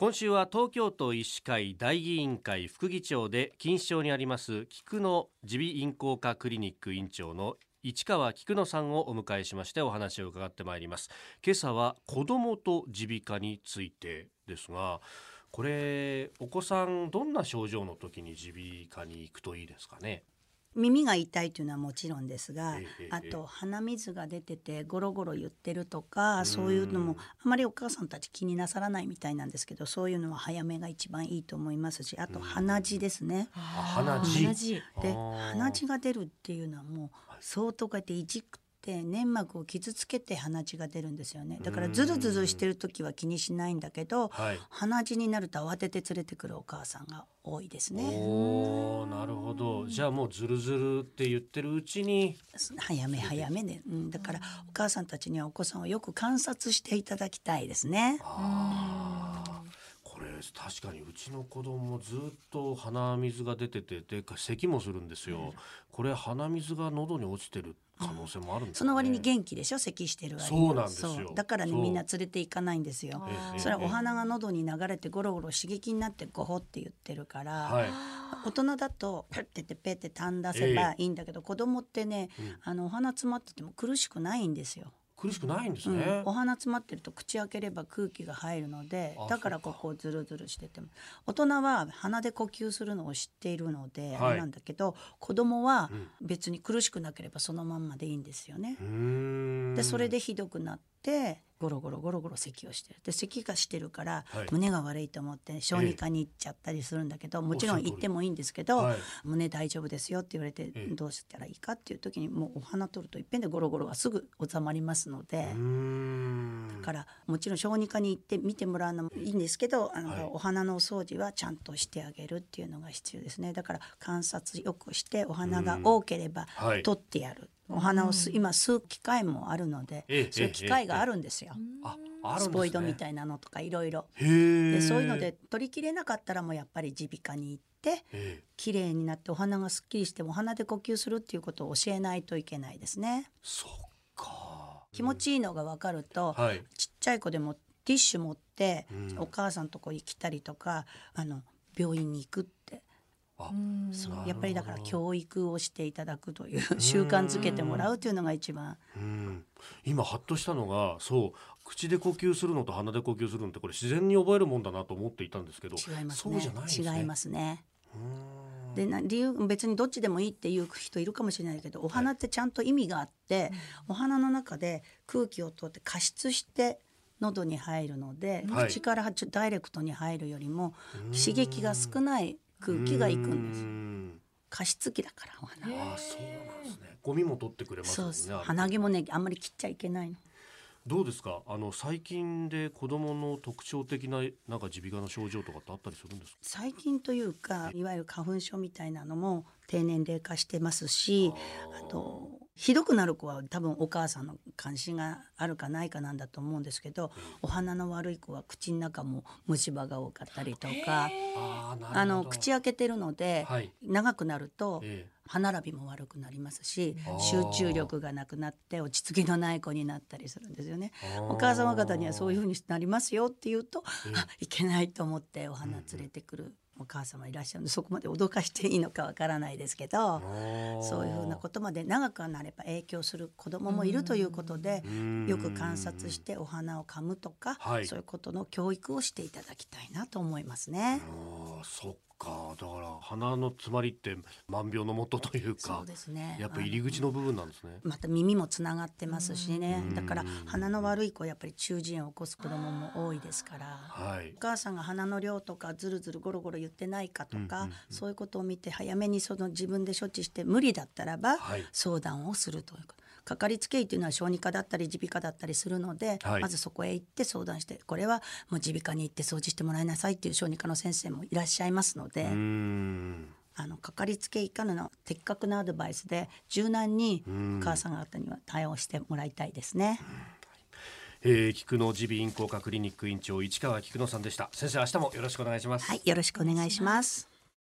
今週は東京都医師会大議員会副議長で錦糸町にあります菊野耳鼻咽喉科クリニック院長の市川菊野さんをお迎えしましてお話を伺ってまいります。今朝は子どもと耳鼻科についてですがこれお子さんどんな症状の時に耳鼻科に行くといいですかね？耳が痛いというのはもちろんですが、ええあと鼻水が出ててゴロゴロ言ってるとかそういうのもあまりお母さんたち気になさらないみたいなんですけどそういうのは早めが一番いいと思いますしあと鼻血ですね。あ鼻血。で鼻血が出るっていうのはもう相当こうやっていじくって粘膜を傷つけて鼻血が出るんですよね。だからズルズルしてる時は気にしないんだけどはい。鼻血になると慌てて連れてくるお母さんが多いですね。おーなるほど。じゃあもうズルズルって言ってるうちに早め早めで、うん、だからお母さんたちにはお子さんをよく観察していただきたいですね。あーこれ確かにうちの子供ずっと鼻水が出ててで咳もするんですよ、これ鼻水が喉に落ちてる可能性もあるんですか、ね。その割に元気でしょ咳してる割に。そうなんですよ。そう。だからねみんな連れて行かないんですよ。ええそれはお花が喉に流れてゴロゴロ刺激になってゴホって言ってるから、はい。大人だとペッてってペッてたん出せばいいんだけど、子供ってね、あのお花詰まってても苦しくないんですよ。苦しくないんですうん。ね、お花詰まってると口開ければ空気が入るのであだからここをズルズルしてても。大人は鼻で呼吸するのを知っているので、はい。あれなんだけど子供は別に苦しくなければそのまんまでいいんですよね。でそれでひどくなってゴロゴロゴロゴロ咳をしてる。で咳がしてるから、はい。胸が悪いと思って小児科に行っちゃったりするんだけど、もちろん行ってもいいんですけど、はい。胸大丈夫ですよって言われて、ええ。どうしたらいいかっていう時にもうお花取るといっぺんでゴロゴロがすぐ収まりますので。だからもちろん小児科に行って見てもらうのもいいんですけどあの、はいお花のお掃除はちゃんとしてあげるっていうのが必要ですね。だから観察よくしてお花が多ければはい。取ってやる、お花をす今吸う機械もあるので、ええそういう機械があるんですよ、あスポイドみたいなのとかいろいろ。そういうので取りきれなかったらもうやっぱり耳鼻科に行ってええ。綺麗になってお花がすっきりしてお花で呼吸するっていうことを教えないといけないですね。そっか。気持ちいいのが分かると、はい。ちっちゃい子でもティッシュ持って、うん。お母さんとこに来たりとかあの病院に行くってやっぱりだから教育をしていただくという習慣づけてもらうというのが一番。うん。今ハッとしたのがそう口で呼吸するのと鼻で呼吸するのってこれ自然に覚えるもんだなと思っていたんですけど違いますね。違いますね。でな理由別にどっちでもいいっていう人いるかもしれないけどお花ってちゃんと意味があって、お花の中で空気を通って加湿して喉に入るので、はい。口からダイレクトに入るよりも刺激が少ない空気がいくんです。加湿器だからお花は。あそうなんですね。ゴミも取ってくれますそうそう。あれ鼻毛もねあんまり切っちゃいけないの。どうですか？あの最近で子供の特徴的ななんか耳鼻科の症状とかってあったりするんですか？最近というかいわゆる花粉症みたいなのも低年齢化してますしあとひどくなる子は多分お母さんの関心があるかないかなんだと思うんですけど、お花の悪い子は口の中も虫歯が多かったりとか、あの口開けてるので、はい。長くなると、ええ。歯並びも悪くなりますし集中力がなくなって落ち着きのない子になったりするんですよね。お母様方にはそういうふうになりますよって言うと、あいけないと思ってお花連れてくるお母様いらっしゃるのでそこまで脅かしていいのかわからないですけどそういうふうなことまで長くなれば影響する子どももいるということでん。よく観察してお花を噛むとか、はい。そういうことの教育をしていただきたいなと思いますね。そっか。だから鼻の詰まりって万病のもとというかそうですね。やっぱ入り口の部分なんですね。また耳もつながってますしね。だから鼻の悪い子はやっぱり中耳炎を起こす子どもも多いですから。はい。お母さんが鼻の量とかずるずるゴロゴロ言ってないかとか、そういうことを見て早めにその自分で処置して無理だったらばはい。相談をするというか。かかりつけ医というのは小児科だったり耳鼻科だったりするので、はい。まずそこへ行って相談してこれはもう耳鼻科に行って掃除してもらいなさいっていう小児科の先生もいらっしゃいますので、あのかかりつけ医からの的確なアドバイスで柔軟にお母さん方には対応してもらいたいですね。えー、菊野耳鼻咽喉科クリニック院長市川菊野さんでした。先生明日もよろしくお願いします。はい、よろしくお願いします。